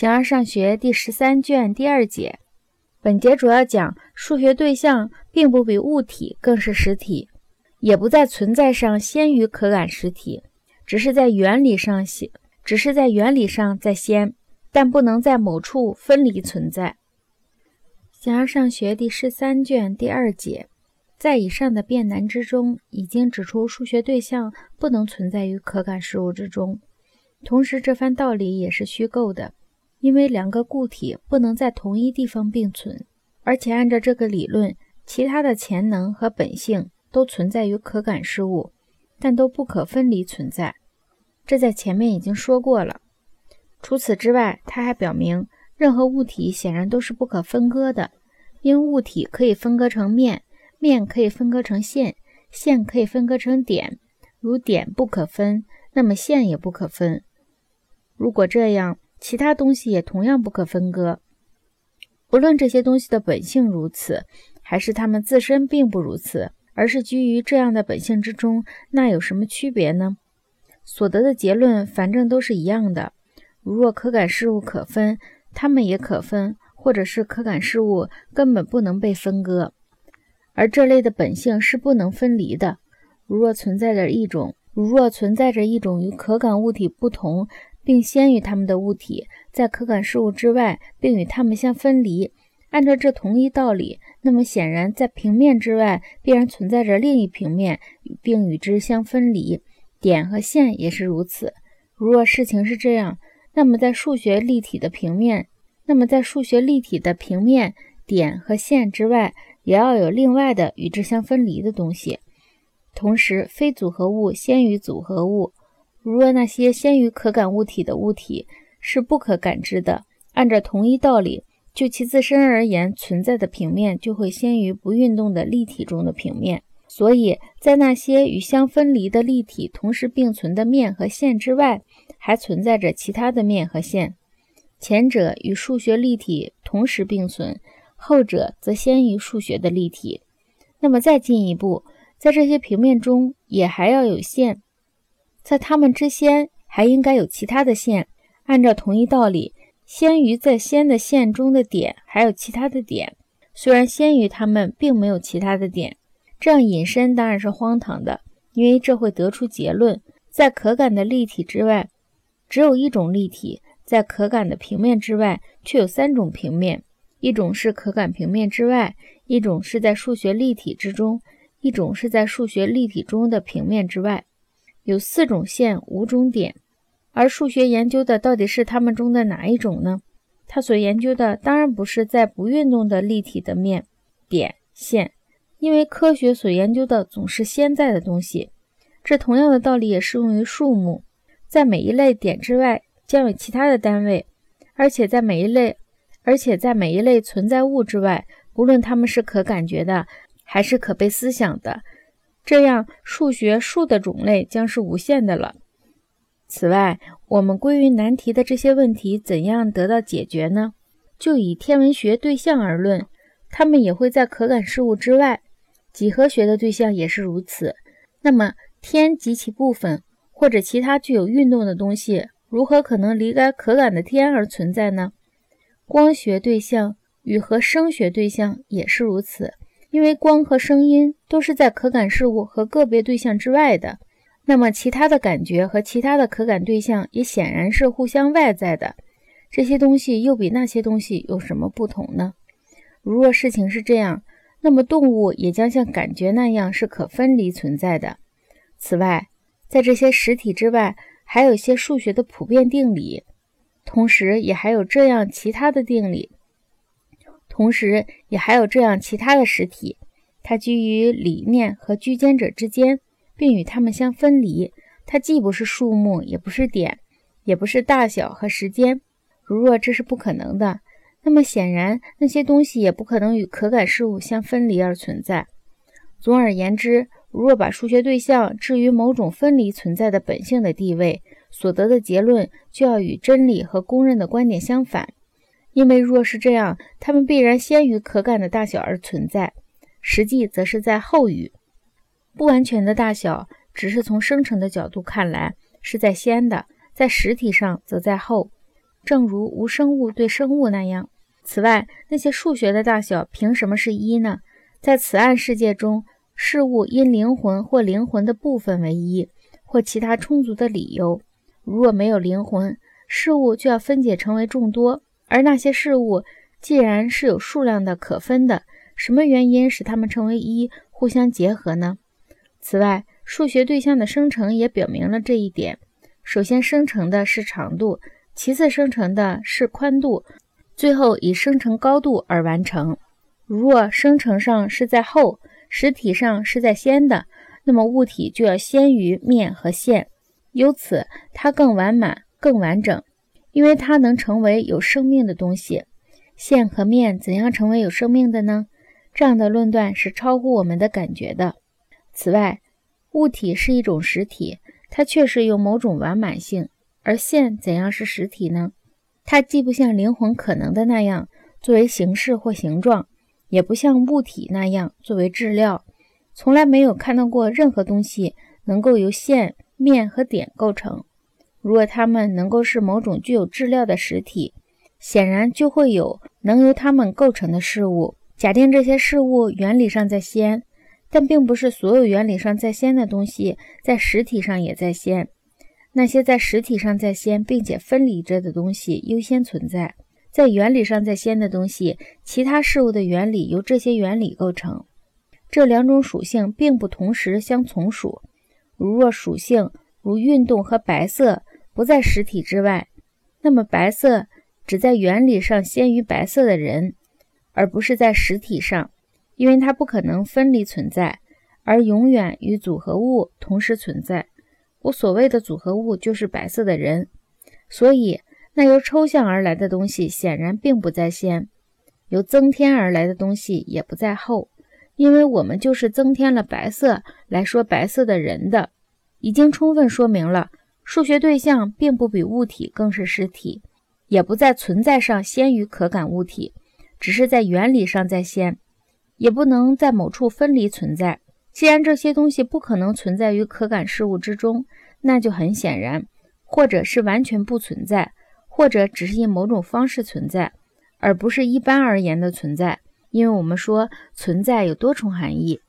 形而上学第十三卷第二节，本节主要讲数学对象并不比物体更是实体，也不在存在上先于可感实体，只是在原理上先，只是在原理上在先，但不能在某处分离存在。形而上学第十三卷第二节，在以上的辩难之中，已经指出数学对象不能存在于可感事物之中。同时，这番道理也是虚构的，因为两个固体不能在同一地方并存，而且按照这个理论，其他的潜能和本性都存在于可感事物，但都不可分离存在。这在前面已经说过了。除此之外，他还表明，任何物体显然都是不可分割的，因物体可以分割成面，面可以分割成线，线可以分割成点，如点不可分，那么线也不可分。如果这样，其他东西也同样不可分割。不论这些东西的本性如此，还是它们自身并不如此，而是居于这样的本性之中，那有什么区别呢？所得的结论反正都是一样的。如若可感事物可分，它们也可分，或者是可感事物根本不能被分割，而这类的本性是不能分离的。如若存在着一种，如若存在着一种与可感物体不同。并先于它们的物体，在可感事物之外，并与它们相分离。按照这同一道理，那么显然在平面之外，必然存在着另一平面，并与之相分离。点和线也是如此。如若事情是这样，那么在数学立体的平面，那么在数学立体的平面点和线之外，也要有另外的与之相分离的东西。同时，非组合物先于组合物。如若那些先于可感物体的物体是不可感知的，按照同一道理，就其自身而言，存在的平面就会先于不运动的立体中的平面。所以在那些与相分离的立体同时并存的面和线之外，还存在着其他的面和线。前者与数学立体同时并存，后者则先于数学的立体。那么再进一步，在这些平面中也还要有线。在它们之先，还应该有其他的线。按照同一道理，先于在先的线中的点，还有其他的点。虽然先于它们并没有其他的点，这样引申当然是荒唐的，因为这会得出结论：在可感的立体之外，只有一种立体；在可感的平面之外，却有三种平面：一种是可感平面之外，一种是在数学立体之中，一种是在数学立体中的平面之外。有四种线，五种点，而数学研究的到底是它们中的哪一种呢？他所研究的当然不是在不运动的立体的面、点、线，因为科学所研究的总是现在的东西。这同样的道理也适用于数目，在每一类点之外将有其他的单位，而且在每一类，而且在每一类存在物之外，无论它们是可感觉的还是可被思想的。这样，数学数的种类将是无限的了。此外，我们归于难题的这些问题怎样得到解决呢？就以天文学对象而论，它们也会在可感事物之外；几何学的对象也是如此。那么，天及其部分或者其他具有运动的东西，如何可能离开可感的天而存在呢？光学对象与和声学对象也是如此。因为光和声音都是在可感事物和个别对象之外的，那么其他的感觉和其他的可感对象也显然是互相外在的。这些东西又比那些东西有什么不同呢？如若事情是这样，那么动物也将像感觉那样是可分离存在的。此外，在这些实体之外，还有一些数学的普遍定理，同时也还有这样其他的定理。同时，也还有这样其他的实体，它居于理念和居间者之间，并与它们相分离。它既不是数目，也不是点，也不是大小和时间。如若这是不可能的，那么显然那些东西也不可能与可感事物相分离而存在。总而言之，如若把数学对象置于某种分离存在的本性的地位，所得的结论就要与真理和公认的观点相反。因为若是这样，它们必然先于可感的大小而存在，实际则是在后于不完全的大小，只是从生成的角度看来是在先的，在实体上则在后。正如无生物对生物那样。此外，那些数学的大小凭什么是一呢？在此岸世界中，事物因灵魂或灵魂的部分为一，或其他充足的理由。如若没有灵魂，事物就要分解成为众多，而那些事物既然是有数量的、可分的，什么原因使它们成为一，互相结合呢？此外，数学对象的生成也表明了这一点。首先生成的是长度，其次生成的是宽度，最后以生成高度而完成。如若生成上是在后，实体上是在先的，那么物体就要先于面和线，由此它更完满、更完整，因为它能成为有生命的东西。线和面怎样成为有生命的呢？这样的论断是超乎我们的感觉的。此外，物体是一种实体。它确实有某种完满性，而线怎样是实体呢？它既不像灵魂可能的那样作为形式或形状，也不像物体那样作为质料。从来没有看到过任何东西能够由线、面和点构成。如果它们能够是某种具有质料的实体，显然就会有能由它们构成的事物。假定这些事物原理上在先。但并不是所有原理上在先的东西在实体上也在先，那些在实体上在先并且分离着的东西优先存在。在原理上在先的东西，其他事物的原理由这些原理构成。这两种属性并不同时相从属。如若属性如运动和白色不在实体之外，那么白色只在原理上先于白色的人，而不是在实体上。因为它不可能分离存在，而永远与组合物同时存在。我所谓的组合物就是白色的人，所以那由抽象而来的东西显然并不在先，由增添而来的东西也不在后。因为我们就是增添了白色来说白色的人的，已经充分说明了数学对象并不比物体更是实体，也不在存在上先于可感物体，只是在原理上在先。也不能在某处分离存在。既然这些东西不可能存在于可感事物之中，那就很显然，或者是完全不存在，或者只是以某种方式存在，而不是一般而言的存在。因为我们说存在有多重含义。